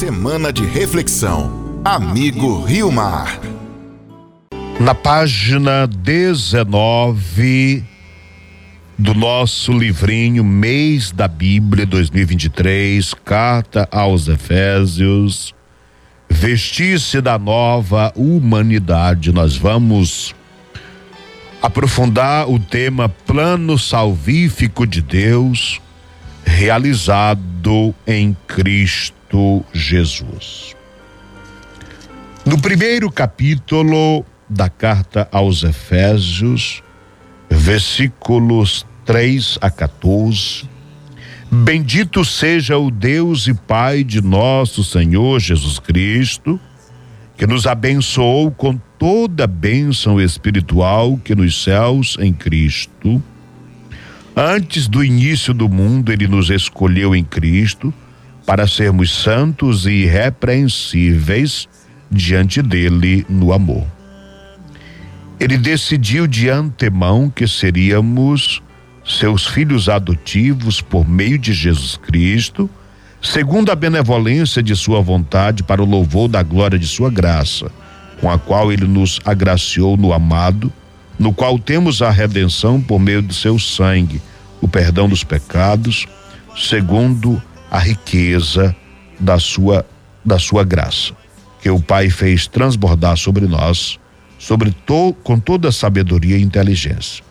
Semana de reflexão. Amigo Rio Mar. Na página 19 do nosso livrinho Mês da Bíblia 2023, Carta aos Efésios, vestir-se da nova humanidade. Nós vamos aprofundar o tema Plano Salvífico de Deus, realizado em Cristo Jesus. No primeiro capítulo da carta aos Efésios, versículos 3 a 14. Bendito seja o Deus e Pai de nosso Senhor Jesus Cristo, que nos abençoou com toda bênção espiritual que nos céus em Cristo. Antes do início do mundo, ele nos escolheu em Cristo para sermos santos e irrepreensíveis diante dele no amor. Ele decidiu de antemão que seríamos seus filhos adotivos por meio de Jesus Cristo, segundo a benevolência de Sua vontade, para o louvor da glória de Sua graça, com a qual Ele nos agraciou no amado, no qual temos a redenção por meio do Seu sangue, o perdão dos pecados, segundo a riqueza da Sua, da sua graça, que o Pai fez transbordar sobre nós sobre to, com toda sabedoria e inteligência.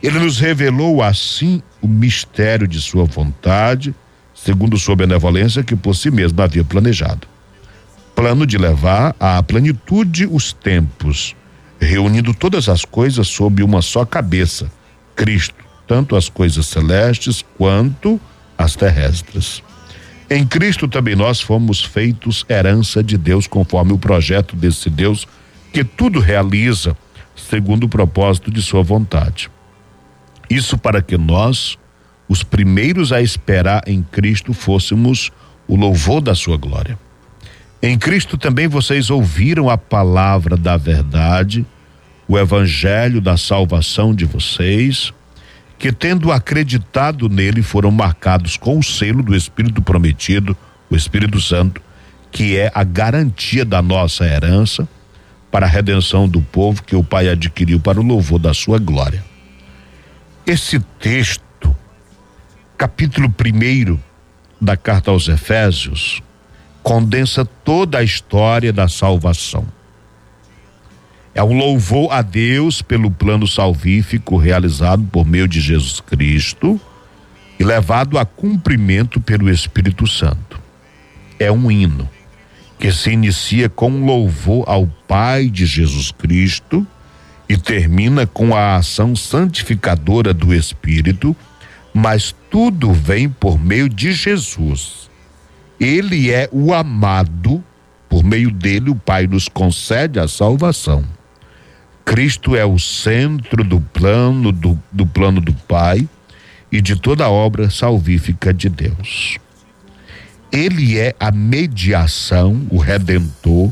Ele nos revelou assim o mistério de sua vontade, segundo sua benevolência que por si mesmo havia planejado. Plano de levar à plenitude os tempos, reunindo todas as coisas sob uma só cabeça, Cristo, tanto as coisas celestes quanto as terrestres. Em Cristo também nós fomos feitos herança de Deus, conforme o projeto desse Deus que tudo realiza segundo o propósito de sua vontade. Isso para que nós, os primeiros a esperar em Cristo, fôssemos o louvor da sua glória. Em Cristo também vocês ouviram a palavra da verdade, o evangelho da salvação de vocês, que tendo acreditado nele foram marcados com o selo do Espírito prometido, o Espírito Santo, que é a garantia da nossa herança para a redenção do povo que o Pai adquiriu para o louvor da sua glória. Esse texto, capítulo 1 da carta aos Efésios, condensa toda a história da salvação. É um louvor a Deus pelo plano salvífico realizado por meio de Jesus Cristo e levado a cumprimento pelo Espírito Santo. É um hino que se inicia com um louvor ao Pai de Jesus Cristo e termina com a ação santificadora do Espírito, mas tudo vem por meio de Jesus. Ele é o amado, por meio dele o Pai nos concede a salvação. Cristo é o centro do plano do, do plano do Pai e de toda a obra salvífica de Deus. Ele é a mediação, o redentor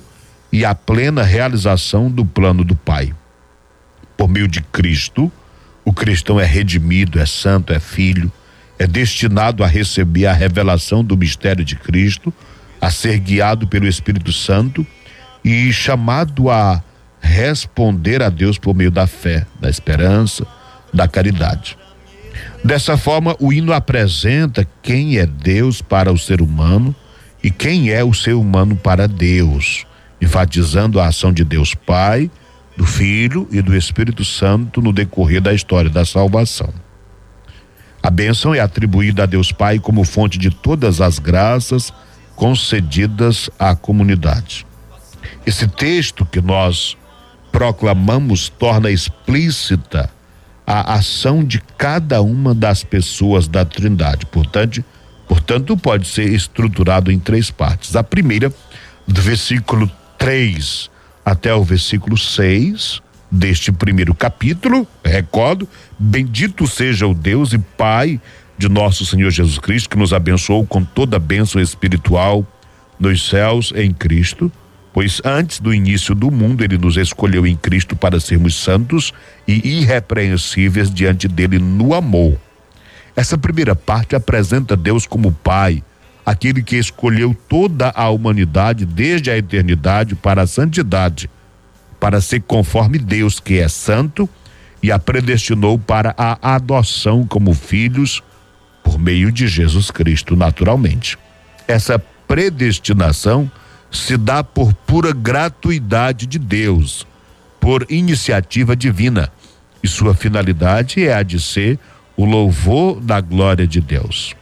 e a plena realização do plano do Pai. Por meio de Cristo, o cristão é redimido, é santo, é filho, é destinado a receber a revelação do mistério de Cristo, a ser guiado pelo Espírito Santo e chamado a responder a Deus por meio da fé, da esperança, da caridade. Dessa forma, o hino apresenta quem é Deus para o ser humano e quem é o ser humano para Deus, enfatizando a ação de Deus Pai, do Filho e do Espírito Santo no decorrer da história da salvação. A bênção é atribuída a Deus Pai como fonte de todas as graças concedidas à comunidade. Esse texto que nós proclamamos torna explícita a ação de cada uma das pessoas da Trindade. Portanto, portanto, pode ser estruturado em três partes. A primeira, do versículo 3 até o versículo 6 deste primeiro capítulo, recordo, bendito seja o Deus e Pai de nosso Senhor Jesus Cristo, que nos abençoou com toda a bênção espiritual nos céus em Cristo pois antes do início do mundo ele nos escolheu em Cristo para sermos santos e irrepreensíveis diante dele no amor. Essa primeira parte apresenta Deus como Pai, aquele que escolheu toda a humanidade desde a eternidade para a santidade, para ser conforme Deus, que é santo, e a predestinou para a adoção como filhos por meio de Jesus Cristo, naturalmente. Essa predestinação se dá por pura gratuidade de Deus, por iniciativa divina, e sua finalidade é a de ser o louvor da glória de Deus.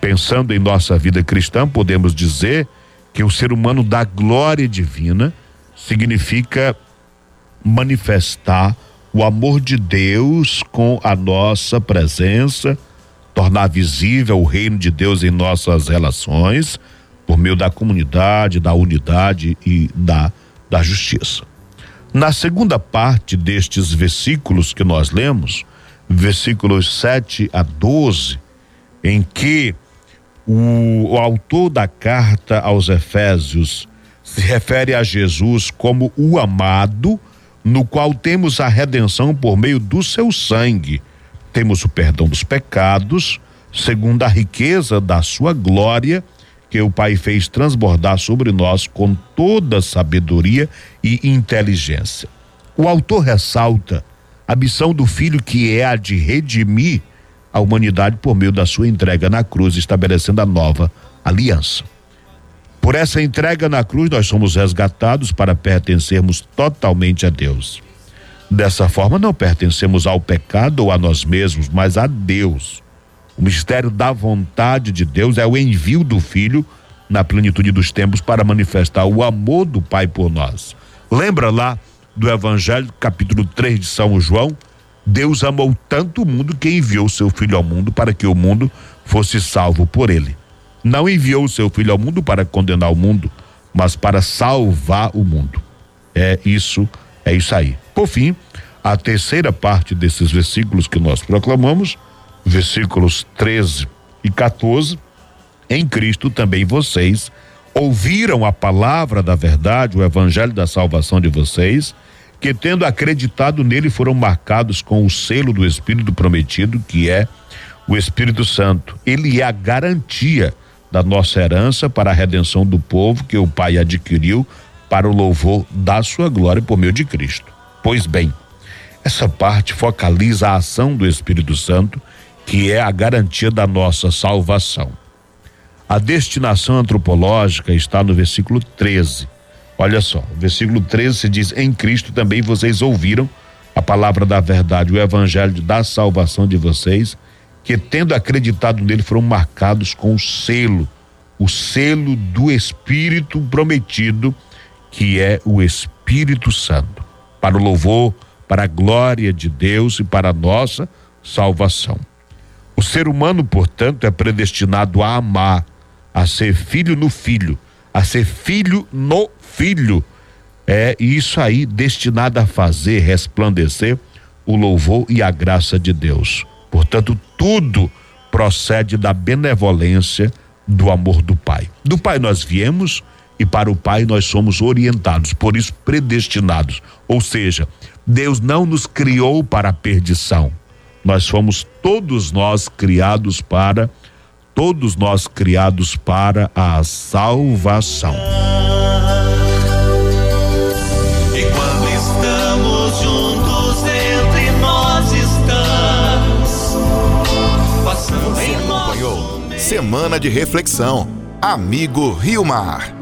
Pensando em nossa vida cristã, podemos dizer que o ser humano da glória divina significa manifestar o amor de Deus com a nossa presença, tornar visível o reino de Deus em nossas relações, por meio da comunidade, da unidade e da, da justiça. Na segunda parte destes versículos que nós lemos, versículos 7 a 12, em que o, o autor da carta aos Efésios se refere a Jesus como o amado, no qual temos a redenção por meio do seu sangue. Temos o perdão dos pecados, segundo a riqueza da sua glória, que o Pai fez transbordar sobre nós com toda sabedoria e inteligência. O autor ressalta a missão do Filho, que é a de redimir a humanidade por meio da sua entrega na cruz, estabelecendo a nova aliança. Por essa entrega na cruz, nós somos resgatados para pertencermos totalmente a Deus. Dessa forma, não pertencemos ao pecado ou a nós mesmos, mas a Deus. O mistério da vontade de Deus é o envio do Filho na plenitude dos tempos para manifestar o amor do Pai por nós. Lembra lá do Evangelho, capítulo 3 de São João? Deus amou tanto o mundo que enviou seu Filho ao mundo para que o mundo fosse salvo por ele. Não enviou seu Filho ao mundo para condenar o mundo, mas para salvar o mundo. É isso, é isso aí. Por fim, a terceira parte desses versículos que nós proclamamos versículos 13 e 14, em Cristo também vocês ouviram a palavra da verdade, o evangelho da salvação de vocês, que tendo acreditado nele foram marcados com o selo do Espírito prometido, que é o Espírito Santo. Ele é a garantia da nossa herança para a redenção do povo que o Pai adquiriu para o louvor da sua glória por meio de Cristo. Pois bem, essa parte focaliza a ação do Espírito Santo que é a garantia da nossa salvação. A destinação antropológica está no versículo 13. Olha só, o versículo 13 se diz: Em Cristo também vocês ouviram a palavra da verdade, o evangelho da salvação de vocês, que tendo acreditado nele foram marcados com o selo, o selo do Espírito prometido, que é o Espírito Santo, para o louvor, para a glória de Deus e para a nossa salvação. O ser humano, portanto, é predestinado a amar, a ser filho no filho, a ser filho no filho. É isso aí destinado a fazer resplandecer o louvor e a graça de Deus. Portanto, tudo procede da benevolência do amor do Pai. Do Pai nós viemos e para o Pai nós somos orientados, por isso predestinados. Ou seja, Deus não nos criou para a perdição, nós fomos todos nós criados para todos nós criados para a salvação. E quando estamos juntos entre nós estamos passando Você acompanhou Semana de Reflexão. Amigo Rio Mar.